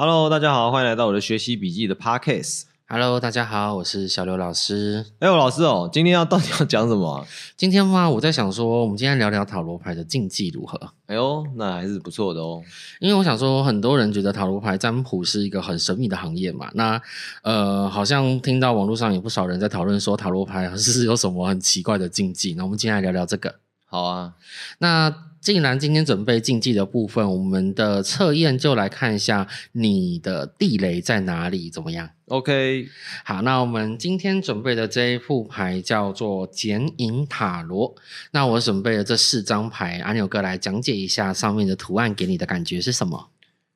Hello，大家好，欢迎来到我的学习笔记的 Podcast。Hello，大家好，我是小刘老师。哎，我老师哦，今天要到底要讲什么啊、今天嘛，我在想说，我们今天聊聊塔罗牌的禁忌如何？哎呦，那还是不错的哦。因为我想说，很多人觉得塔罗牌占卜是一个很神秘的行业嘛。那呃，好像听到网络上有不少人在讨论说，塔罗牌是有什么很奇怪的禁忌。那我们今天来聊聊这个。好啊，那既然今天准备竞技的部分，我们的测验就来看一下你的地雷在哪里，怎么样？OK，好，那我们今天准备的这一副牌叫做剪影塔罗。那我准备了这四张牌，阿牛哥来讲解一下上面的图案给你的感觉是什么？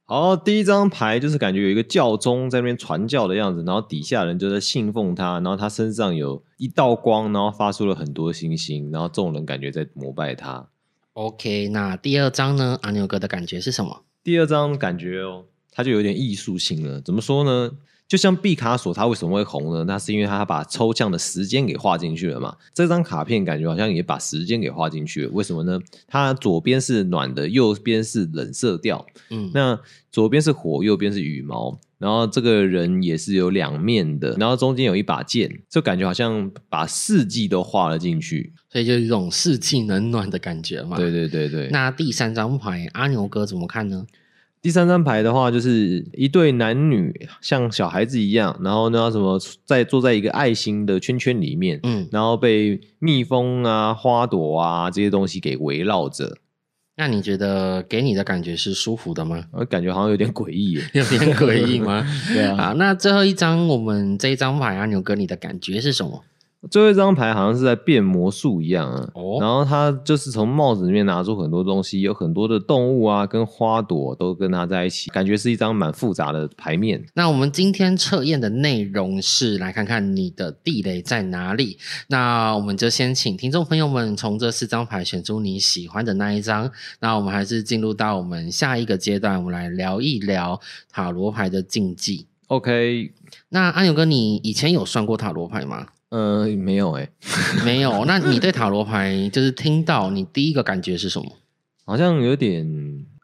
好，第一张牌就是感觉有一个教宗在那边传教的样子，然后底下人就在信奉他，然后他身上有一道光，然后发出了很多星星，然后众人感觉在膜拜他。OK，那第二张呢？阿牛哥的感觉是什么？第二张感觉哦，它就有点艺术性了。怎么说呢？就像毕卡索，他为什么会红呢？那是因为他把抽象的时间给画进去了嘛。这张卡片感觉好像也把时间给画进去了。为什么呢？它左边是暖的，右边是冷色调。嗯，那左边是火，右边是羽毛。然后这个人也是有两面的，然后中间有一把剑，就感觉好像把四季都画了进去。所以就是一种四季冷暖的感觉嘛。对。对对对。那第三张牌，阿牛哥怎么看呢？第三张牌的话，就是一对男女像小孩子一样，然后呢，什么在坐在一个爱心的圈圈里面，嗯，然后被蜜蜂啊、花朵啊这些东西给围绕着，那你觉得给你的感觉是舒服的吗？我感觉好像有点诡异。有点诡异吗？对啊，好，那最后一张，我们这一张牌，啊牛哥，你的感觉是什么？最后一张牌好像是在变魔术一样啊，哦然后他就是从帽子里面拿出很多东西，有很多的动物啊跟花朵都跟他在一起，感觉是一张蛮复杂的牌面。那我们今天测验的内容是来看看你的地雷在哪里。那我们就先请听众朋友们从这四张牌选出你喜欢的那一张。那我们还是进入到我们下一个阶段，我们来聊一聊塔罗牌的禁忌。OK，那安友哥，你以前有算过塔罗牌吗？呃，没有哎，没有。那你对塔罗牌就是听到你第一个感觉是什么？好像有点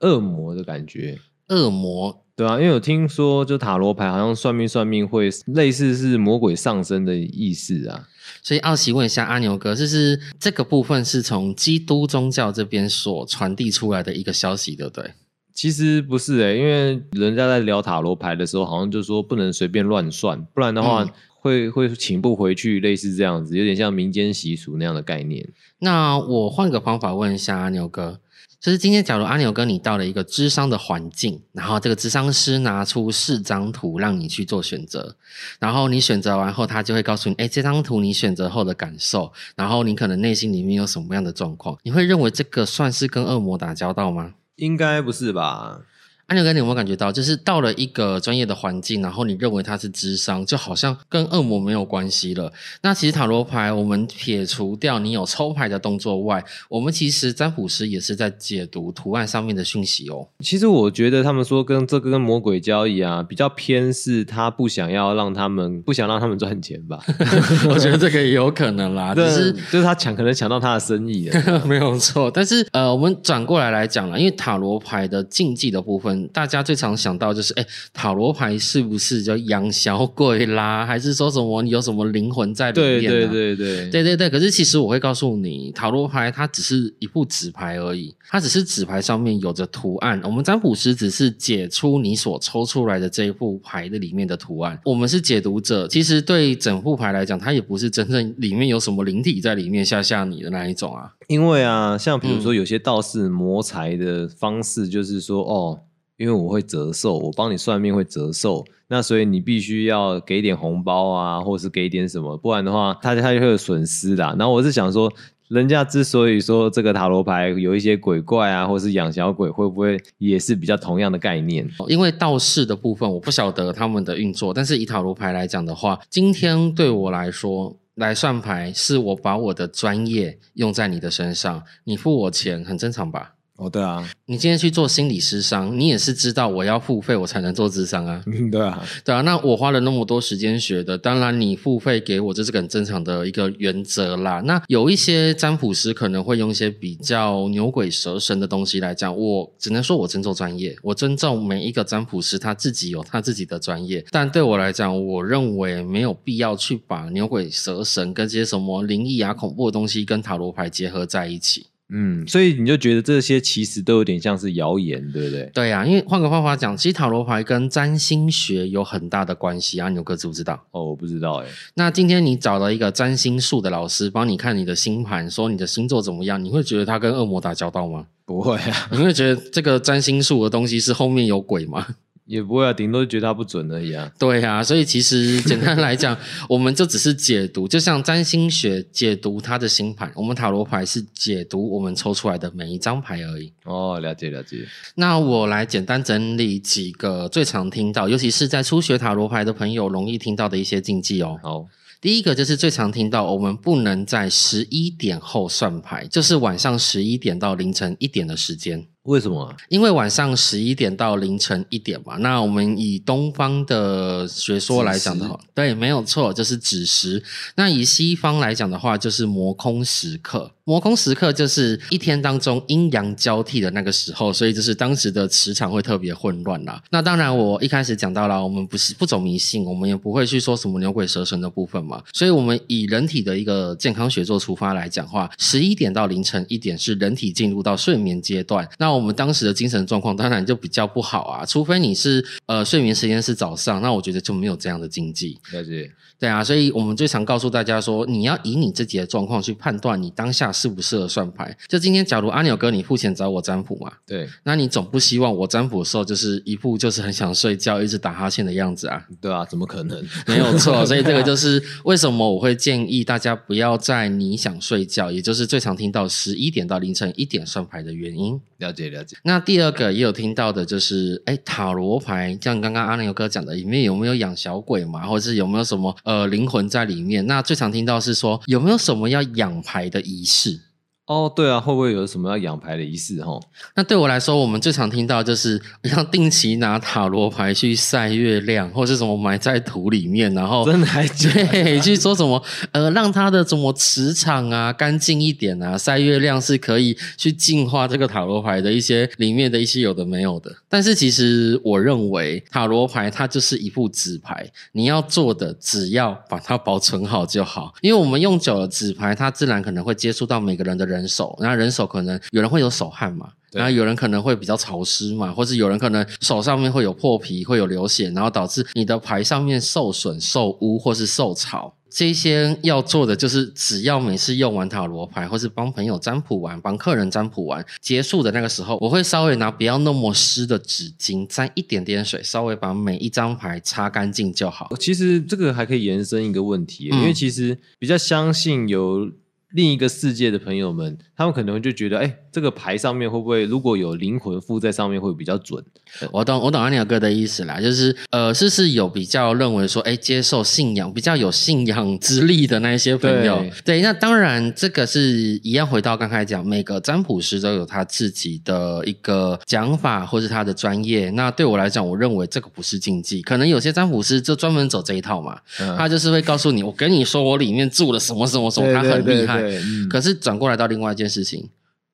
恶魔的感觉。恶魔。对啊，因为我听说，就塔罗牌好像算命算命会类似是魔鬼上身的意思啊。所以，奥奇问一下阿牛哥，就是这个部分是从基督宗教这边所传递出来的一个消息，对不对？其实不是诶、因为人家在聊塔罗牌的时候，好像就说不能随便乱算，不然的话嗯会、会请不回去，类似这样子，有点像民间习俗那样的概念。那我换个方法问一下阿牛哥，就是今天假如阿牛哥你到了一个智商的环境，然后这个智商师拿出四张图让你去做选择，然后你选择完后，他就会告诉你，哎，这张图你选择后的感受，然后你可能内心里面有什么样的状况，你会认为这个算是跟恶魔打交道吗？应该不是吧？安牛哥，你有没有感觉到，就是到了一个专业的环境，然后你认为它是智商，就好像跟恶魔没有关系了？那其实塔罗牌，我们撇除掉你有抽牌的动作外，我们其实占卜师也是在解读图案上面的讯息哦。其实我觉得他们说跟这个跟魔鬼交易啊，比较偏是他不想要让他们不想让他们赚钱吧？我觉得这个也有可能啦，只对是就是他抢可能抢到他的生意了。没有错，但是呃，我们转过来来讲了，因为塔罗牌的禁忌的部分，大家最常想到就是，哎，塔罗牌是不是叫养小鬼啦，还是说什么有什么灵魂在里面、啊？对对对，对对对，可是其实我会告诉你，塔罗牌它只是一副纸牌而已，它只是纸牌上面有着图案。我们占卜师只是解出你所抽出来的这一副牌的里面的图案，我们是解读者。其实对整副牌来讲，它也不是真正里面有什么灵体在里面吓吓你的那一种啊。因为啊，像比如嗯说有些道士谋财的方式，就是说、哦，因为我会折寿，我帮你算命会折寿，那所以你必须要给点红包啊，或是给点什么，不然的话，他他就会有损失的。然后我是想说，人家之所以说这个塔罗牌有一些鬼怪啊，或是养小鬼，会不会也是比较同样的概念？因为道士的部分我不晓得他们的运作，但是以塔罗牌来讲的话，今天对我来说。来算牌是我把我的专业用在你的身上，你付我钱很正常吧？哦，对啊，你今天去做心理师商，你也是知道我要付费我才能做智商啊。嗯，对啊，对啊，那我花了那么多时间学的，当然你付费给我，这是很正常的一个原则啦。那有一些占卜师可能会用一些比较牛鬼蛇神的东西来讲，我只能说我尊重专业，我尊重每一个占卜师他自己有他自己的专业。但对我来讲，我认为没有必要去把牛鬼蛇神跟这些什么灵异啊、恐怖的东西跟塔罗牌结合在一起。嗯，所以你就觉得这些其实都有点像是谣言，对不对？对呀、因为换个方法讲，其实塔罗牌跟占星学有很大的关系啊。牛哥知不知道？哦，我不知道哎，那今天你找了一个占星术的老师帮你看你的星盘，说你的星座怎么样，你会觉得他跟恶魔打交道吗？不会啊，你会觉得这个占星术的东西是后面有鬼吗？也不会啊，顶多觉得它不准而已啊。对啊，所以其实简单来讲，我们就只是解读，就像占星学解读他的星盘，我们塔罗牌是解读我们抽出来的每一张牌而已。哦，了解了解。那我来简单整理几个最常听到，尤其是在初学塔罗牌的朋友容易听到的一些禁忌哦。好，第一个就是最常听到，我们不能在十一点后算牌，就是晚上十一点到凌晨一点的时间。为什么啊？因为晚上十一点到凌晨一点嘛，那我们以东方的学说来讲的话，对，没有错，就是子时。那以西方来讲的话，就是魔空时刻。魔空时刻就是一天当中阴阳交替的那个时候，所以就是当时的磁场会特别混乱啦。那当然，我一开始讲到了，我们不是不走迷信，我们也不会去说什么牛鬼蛇神的部分嘛。所以，我们以人体的一个健康学做出发来讲话，十一点到凌晨一点是人体进入到睡眠阶段。那我们当时的精神状况当然就比较不好啊，除非你是呃睡眠时间是早上，那我觉得就没有这样的禁忌。了解。对啊，所以我们最常告诉大家说，你要以你自己的状况去判断你当下适不适合算牌。就今天，假如阿牛哥你付钱找我占卜嘛，对那你总不希望我占卜的时候就是一副就是很想睡觉，一直打哈欠的样子啊？对啊，怎么可能？没有错，所以这个就是为什么我会建议大家不要在你想睡觉，也就是最常听到十一点到凌晨一点算牌的原因。了解了解。那第二个也有听到的就是，哎，塔罗牌，像刚刚阿牛哥讲的，里面有没有养小鬼嘛，或者是有没有什么呃灵魂在里面？那最常听到是说，有没有什么要养牌的仪式？哦，对啊，会不会有什么要养牌的仪式？哈，那对我来说，我们最常听到就是 要定期拿塔罗牌去晒月亮，或是什么埋在土里面，然后真的还假的？对，去说什么呃，让它的什么磁场啊干净一点啊，晒月亮是可以去净化这个塔罗牌的一些里面的一些有的没有的。但是其实我认为塔罗牌它就是一副纸牌，你要做的只要把它保存好就好。因为我们用久了纸牌，它自然可能会接触到每个人的人手，那人手可能有人会有手汗嘛。然后有人可能会比较潮湿嘛，或是有人可能手上面会有破皮，会有流血，然后导致你的牌上面受损、受污或是受潮。这些要做的就是，只要每次用完塔罗牌，或是帮朋友占卜完、帮客人占卜完结束的那个时候，我会稍微拿不要那么湿的纸巾，沾一点点水，稍微把每一张牌擦干净就好。其实这个还可以延伸一个问题，嗯因为其实比较相信有另一个世界的朋友们，他们可能就觉得，哎，这个牌上面会不会如果有灵魂附在上面会比较准？我懂，我懂阿鸟哥的意思啦，就是呃，是是有比较认为说，哎，接受信仰比较有信仰之力的那一些朋友，对，那当然这个是一样，回到刚才讲，每个占卜师都有他自己的一个讲法或是他的专业。那对我来讲，我认为这个不是禁忌，可能有些占卜师就专门走这一套嘛，嗯他就是会告诉你，我跟你说，我里面住了什么什么什么，他很厉害。对可是转过来到另外一件事情，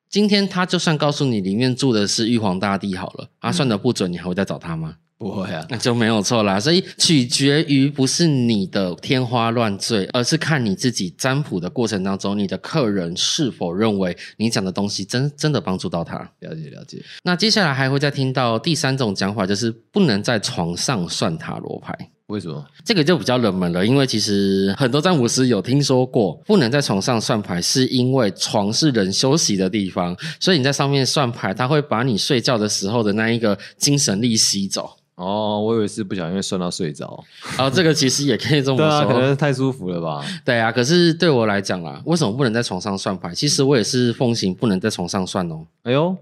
今天他就算告诉你里面住的是玉皇大帝好了，啊，算的不准，你还会再找他吗？不会啊，那就没有错啦。所以取决于不是你的天花乱坠，而是看你自己占卜的过程当中，你的客人是否认为你讲的东西真真的帮助到他。了解了解。那接下来还会再听到第三种讲法，就是不能在床上算塔罗牌。为什么？这个就比较冷门了，因为其实很多占卜师有听说过，不能在床上算牌，是因为床是人休息的地方，所以你在上面算牌，它会把你睡觉的时候的那一个精神力吸走。哦，我以为是不小心算到睡着。然 后这个其实也可以这么对啊，说，可能太舒服了吧？对啊。可是对我来讲啦，为什么不能在床上算牌？其实我也是奉行不能在床上算哦。哎呦，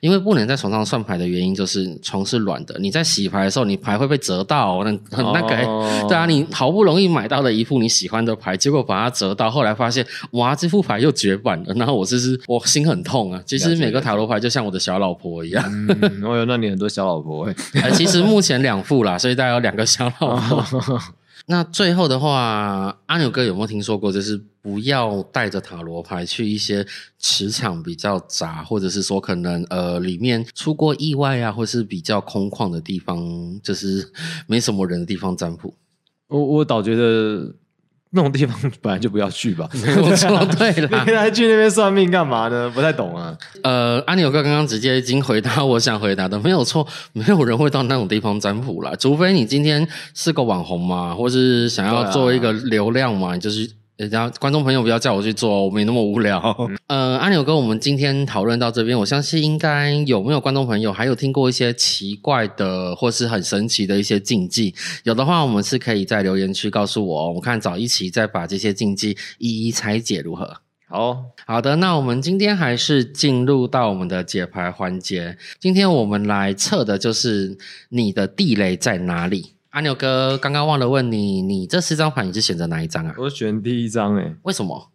因为不能在床上算牌的原因就是床是软的，你在洗牌的时候，你牌会被折到，那很那个、哦对啊，你好不容易买到了一副你喜欢的牌，结果把它折到，后来发现哇，这副牌又绝版了，然后我就是我心很痛啊。其实每个塔罗牌就像我的小老婆一样，嗯，哦哟，那你很多小老婆哎。呃，其实目前两副啦，所以大概有两个小老婆。那最后的话，阿牛哥有没有听说过，就是不要带着塔罗牌去一些磁场比较杂，或者是说可能呃里面出过意外啊，或是比较空旷的地方，就是 没什么人的地方占卜？我我倒觉得那种地方本来就不要去吧。我说 对了，你还去那边算命干嘛呢？不太懂啊。呃，阿牛哥刚刚直接已经回答我想回答的，没有错，没有人会到那种地方占卜啦，除非你今天是个网红嘛，或是想要做一个流量嘛，你就是。人家观众朋友不要叫我去做，我没那么无聊。呃，阿牛哥，我们今天讨论到这边，我相信应该有没有观众朋友还有听过一些奇怪的或是很神奇的一些禁忌？有的话，我们是可以在留言区告诉我哦，我看找一起再把这些禁忌一一拆解，如何？好，好的，那我们今天还是进入到我们的解牌环节。今天我们来测的就是你的地雷在哪里。阿牛哥刚刚忘了问你，你这四张牌你是选择哪一张啊？我选第一张诶，为什么？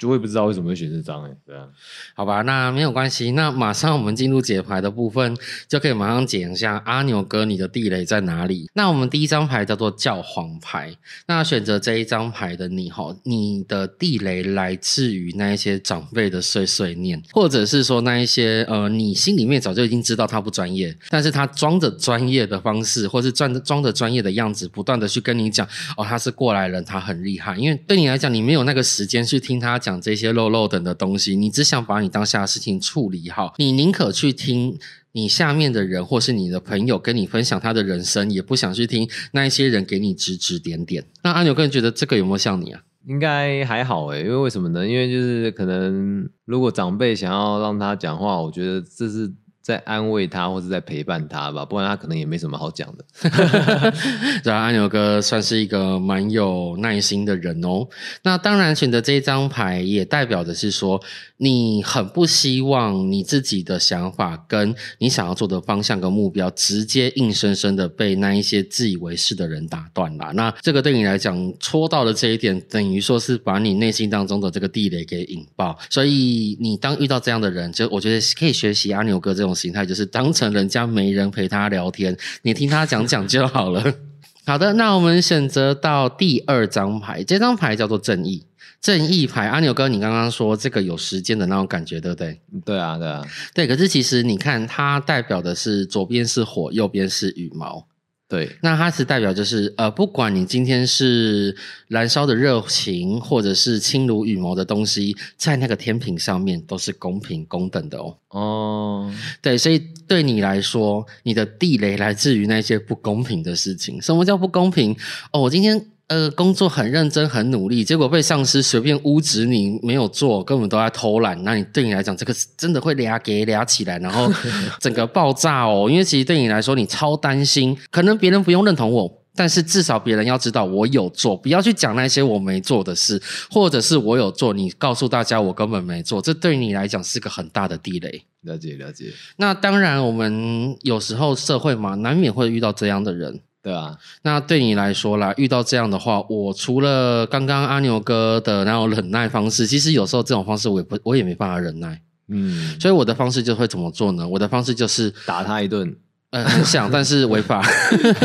就会不知道为什么会选这张哎。对啊，好吧，那没有关系。那马上我们进入解牌的部分，就可以马上讲一下阿牛哥你的地雷在哪里。那我们第一张牌叫做教皇牌。那选择这一张牌的你哈，你的地雷来自于那一些长辈的碎碎念，或者是说那一些呃，你心里面早就已经知道他不专业，但是他装着专业的方式，或是装着装着专业的样子，不断的去跟你讲哦，他是过来人，他很厉害。因为对你来讲，你没有那个时间去听他讲这些漏漏等的东西，你只想把你当下的事情处理好，你宁可去听。你下面的人，或是你的朋友跟你分享他的人生，也不想去听那一些人给你指指点点。那阿牛个人觉得这个有没有像你啊？应该还好哎，因为为什么呢？因为就是可能如果长辈想要让他讲话，我觉得这是在安慰他或是在陪伴他吧，不然他可能也没什么好讲的。然后，阿牛哥算是一个蛮有耐心的人哦。那当然，选择这一张牌也代表的是说，你很不希望你自己的想法跟你想要做的方向跟目标，直接硬生生的被那一些自以为是的人打断啦。那这个对你来讲，戳到了这一点，等于说是把你内心当中的这个地雷给引爆。所以，你当遇到这样的人，就我觉得可以学习阿牛哥这种心态，就是当成人家没人陪他聊天，你听他讲讲就好了。好的，那我们选择到第二张牌，这张牌叫做正义。正义牌，阿牛哥，你刚刚说这个有时间的那种感觉，对不对？对啊，对啊，对，可是其实你看，它代表的是左边是火，右边是羽毛。对，那它是代表就是呃，不管你今天是燃烧的热情，或者是轻如羽毛的东西，在那个天平上面都是公平公等的哦。哦，对，所以对你来说，你的地雷来自于那些不公平的事情。什么叫不公平？哦，我今天呃工作很认真、很努力，结果被上司随便污指你没有做，根本都在偷懒。那你对你来讲，这个真的会俩给俩起来，然后 整个爆炸哦。因为其实对你来说，你超担心，可能别人不用认同我。但是至少别人要知道我有做，不要去讲那些我没做的事，或者是我有做，你告诉大家我根本没做，这对你来讲是个很大的地雷。了解了解，那当然，我们有时候社会嘛，难免会遇到这样的人。对啊，那对你来说啦，遇到这样的话，我除了刚刚阿牛哥的那种忍耐方式，其实有时候这种方式我也不，我也没办法忍耐。嗯，所以我的方式就会怎么做呢？我的方式就是，打他一顿，呃，很想，但是违法。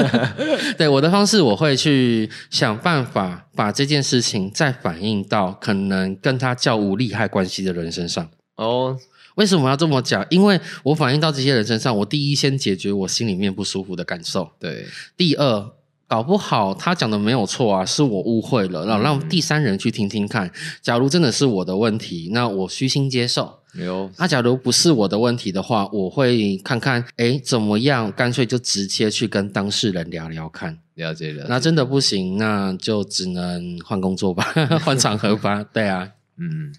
对我的方式，我会去想办法把这件事情再反映到可能跟他较无利害关系的人身上。哦，为什么要这么讲？因为我反映到这些人身上，我第一先解决我心里面不舒服的感受，对，第二。搞不好他讲的没有错啊，是我误会了，然后让第三人去听听看。假如真的是我的问题，那我虚心接受。有那假如不是我的问题的话，我会看看，诶，怎么样？干脆就直接去跟当事人聊聊看。了解了解，那真的不行，那就只能换工作吧，换场合吧。对啊。嗯，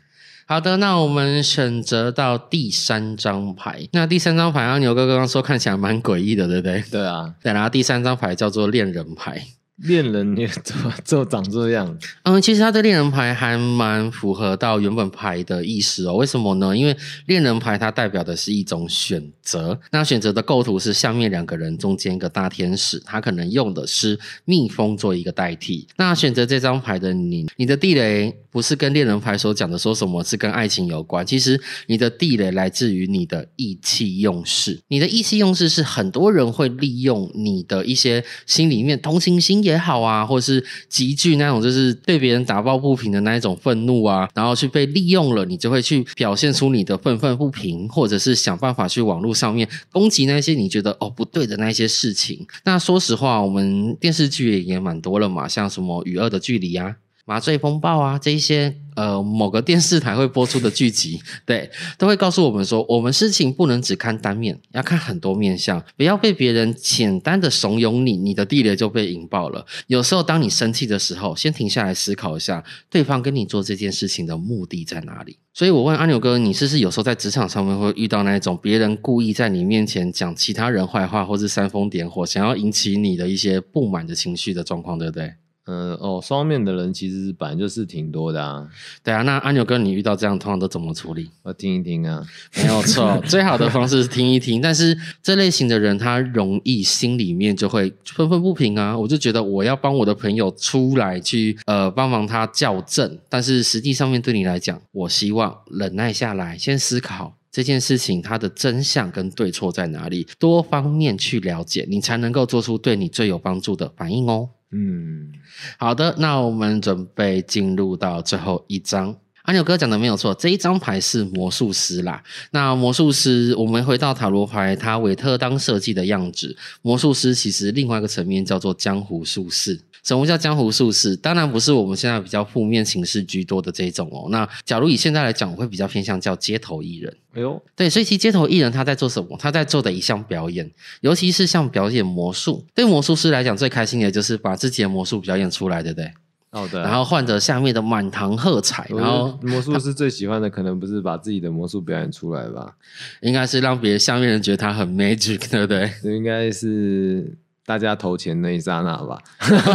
好的，那我们选择到第三张牌。那第三张牌，阿牛哥刚刚说看起来蛮诡异的，对不对？对啊，对，然后第三张牌叫做恋人牌。恋人你怎么就长这样？嗯，其实他的恋人牌还蛮符合到原本牌的意思哦。为什么呢？因为恋人牌它代表的是一种选择，那选择的构图是下面两个人中间一个大天使，他可能用的是蜜蜂做一个代替。那选择这张牌的你，你的地雷不是跟恋人牌所讲的说什么是跟爱情有关，其实你的地雷来自于你的意气用事。你的意气用事是很多人会利用你的一些心里面同情心。也好啊，或是极具那种就是对别人打抱不平的那一种愤怒啊，然后去被利用了，你就会去表现出你的愤愤不平，或者是想办法去网络上面攻击那些你觉得哦不对的那些事情。那说实话，我们电视剧也蛮多了嘛，像什么《与恶的距离》啊。麻醉风暴啊，这一些呃某个电视台会播出的剧集，对，都会告诉我们说，我们事情不能只看单面，要看很多面相，不要被别人简单的怂恿你，你的地雷就被引爆了。有时候当你生气的时候，先停下来思考一下，对方跟你做这件事情的目的在哪里。所以我问阿牛哥，你是不是有时候在职场上面会遇到那种别人故意在你面前讲其他人坏话，或是煽风点火，想要引起你的一些不满的情绪的状况，对不对？嗯哦，双面的人其实本来就是挺多的啊。对啊，那阿牛哥，你遇到这样通常都怎么处理？我听一听啊，没有错，最好的方式是听一听。但是这类型的人，他容易心里面就会愤愤不平啊。我就觉得我要帮我的朋友出来去呃帮忙他校正，但是实际上面对你来讲，我希望忍耐下来，先思考这件事情它的真相跟对错在哪里，多方面去了解，你才能够做出对你最有帮助的反应哦。嗯，好的，那我们准备进入到最后一张。阿牛哥讲的没有错，这一张牌是魔术师啦。那魔术师，我们回到塔罗牌，他韦特当设计的样子。魔术师其实另外一个层面叫做江湖术士。什么叫江湖术士？当然不是我们现在比较负面形式居多的这种哦。那假如以现在来讲，我会比较偏向叫街头艺人。哎呦，对，所以其实街头艺人他在做什么？他在做的一项表演，尤其是像表演魔术。对魔术师来讲，最开心的就是把自己的魔术表演出来，对不对？哦，对。然后换着下面的满堂喝彩。然后魔术师最喜欢的可能不是把自己的魔术表演出来吧？应该是让别人下面人觉得他很 magic，对不对？应该是。大家投钱那一刹那吧，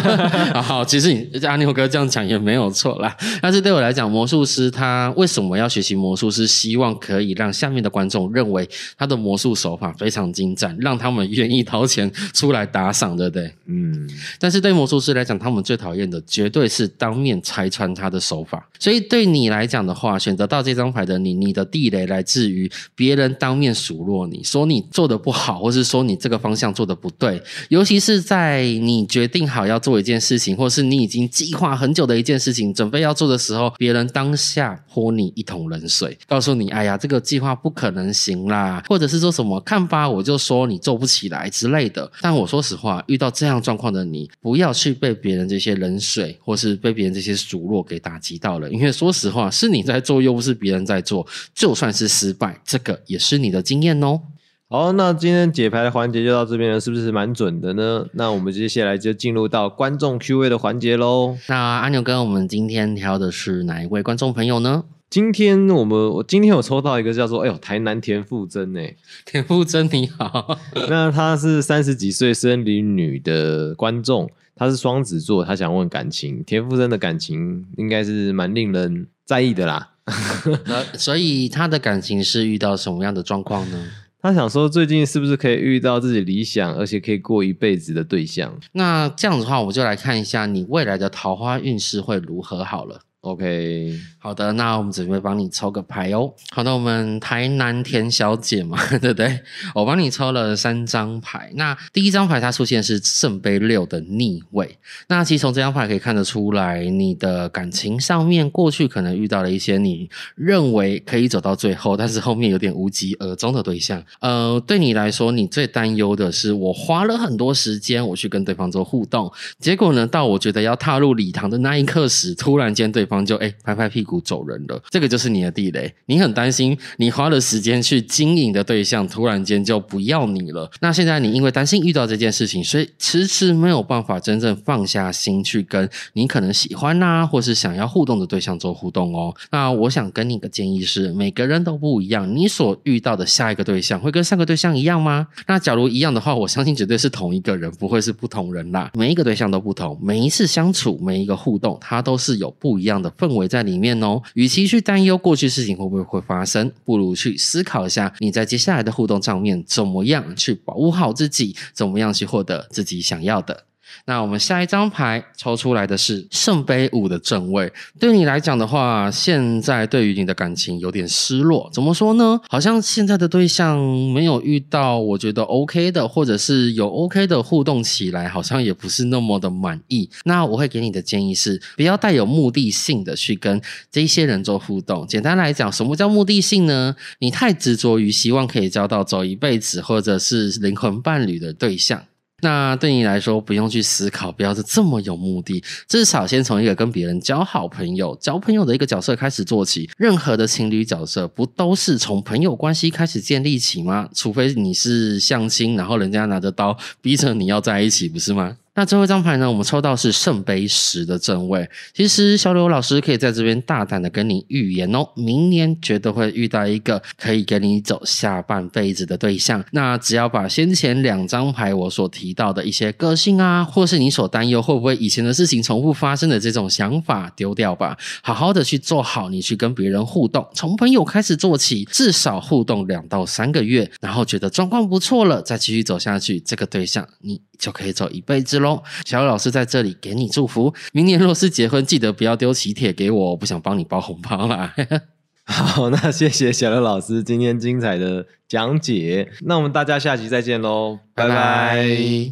好，其实你阿牛哥这样讲也没有错啦。但是对我来讲，魔术师他为什么要学习魔术？师希望可以让下面的观众认为他的魔术手法非常精湛，让他们愿意掏钱出来打赏，对不对？嗯。但是对魔术师来讲，他们最讨厌的绝对是当面拆穿他的手法。所以对你来讲的话，选择到这张牌的你，你的地雷来自于别人当面数落你说你做的不好，或是说你这个方向做的不对，有。尤其是在你决定好要做一件事情，或是你已经计划很久的一件事情，准备要做的时候，别人当下泼你一桶冷水，告诉你：“哎呀，这个计划不可能行啦，或者是说什么看吧，我就说你做不起来之类的。”但我说实话，遇到这样状况的你，不要去被别人这些冷水，或是被别人这些数落给打击到了，因为说实话，是你在做，又不是别人在做，就算是失败，这个也是你的经验哦。好，那今天解牌的环节就到这边了，是不是蛮准的呢？那我们接下来就进入到观众 Q&A 的环节喽。那阿牛哥，我们今天挑的是哪一位观众朋友呢？今天我们我今天有抽到一个叫做“哎呦台南田馥甄”哎，田馥甄你好。那他是三十几岁生理女的观众，她是双子座，她想问感情。田馥甄的感情应该是蛮令人在意的啦。所以她的感情是遇到什么样的状况呢？他想说，最近是不是可以遇到自己理想而且可以过一辈子的对象？那这样子的话，我就来看一下你未来的桃花运势会如何好了。OK，好的，那我们准备帮你抽个牌哦。好的，我们台南田小姐嘛，对不对？我帮你抽了三张牌。那第一张牌它出现是圣杯六的逆位。那其实从这张牌可以看得出来，你的感情上面过去可能遇到了一些你认为可以走到最后，但是后面有点无疾而终的对象。呃，对你来说，你最担忧的是我花了很多时间我去跟对方做互动，结果呢，到我觉得要踏入礼堂的那一刻时，突然间对。方就哎拍拍屁股走人了，这个就是你的地雷。你很担心你花了时间去经营的对象突然间就不要你了。那现在你因为担心遇到这件事情，所以迟迟没有办法真正放下心去跟你可能喜欢呐、或是想要互动的对象做互动哦。那我想跟你个建议是，每个人都不一样，你所遇到的下一个对象会跟上个对象一样吗？那假如一样的话，我相信绝对是同一个人，不会是不同人啦。每一个对象都不同，每一次相处，每一个互动，它都是有不一样的氛围在里面哦。与其去担忧过去事情会不会会发生，不如去思考一下你在接下来的互动上面怎么样去保护好自己，怎么样去获得自己想要的。那我们下一张牌抽出来的是圣杯五的正位。对你来讲的话，现在对于你的感情有点失落。怎么说呢？好像现在的对象没有遇到我觉得 OK 的，或者是有 OK 的互动起来，好像也不是那么的满意。那我会给你的建议是，不要带有目的性的去跟这些人做互动。简单来讲，什么叫目的性呢？你太执着于希望可以交到走一辈子或者是灵魂伴侣的对象。那对你来说，不用去思考，不要是这么有目的，至少先从一个跟别人交好朋友、交朋友的一个角色开始做起。任何的情侣角色，不都是从朋友关系开始建立起吗？除非你是相亲，然后人家拿着刀逼着你要在一起，不是吗？那最后一张牌呢？我们抽到是圣杯十的正位。其实小柳老师可以在这边大胆的跟你预言哦，明年绝对会遇到一个可以跟你走下半辈子的对象。那只要把先前两张牌我所提到的一些个性啊，或是你所担忧会不会以前的事情重复发生的这种想法丢掉吧，好好的去做好你去跟别人互动，从朋友开始做起，至少互动两到三个月，然后觉得状况不错了，再继续走下去，这个对象你就可以走一辈子喽。小雨老师在这里给你祝福，明年若是结婚，记得不要丢喜帖给我，我不想帮你包红包啦。好，那谢谢小乐老师今天精彩的讲解，那我们大家下期再见喽，拜拜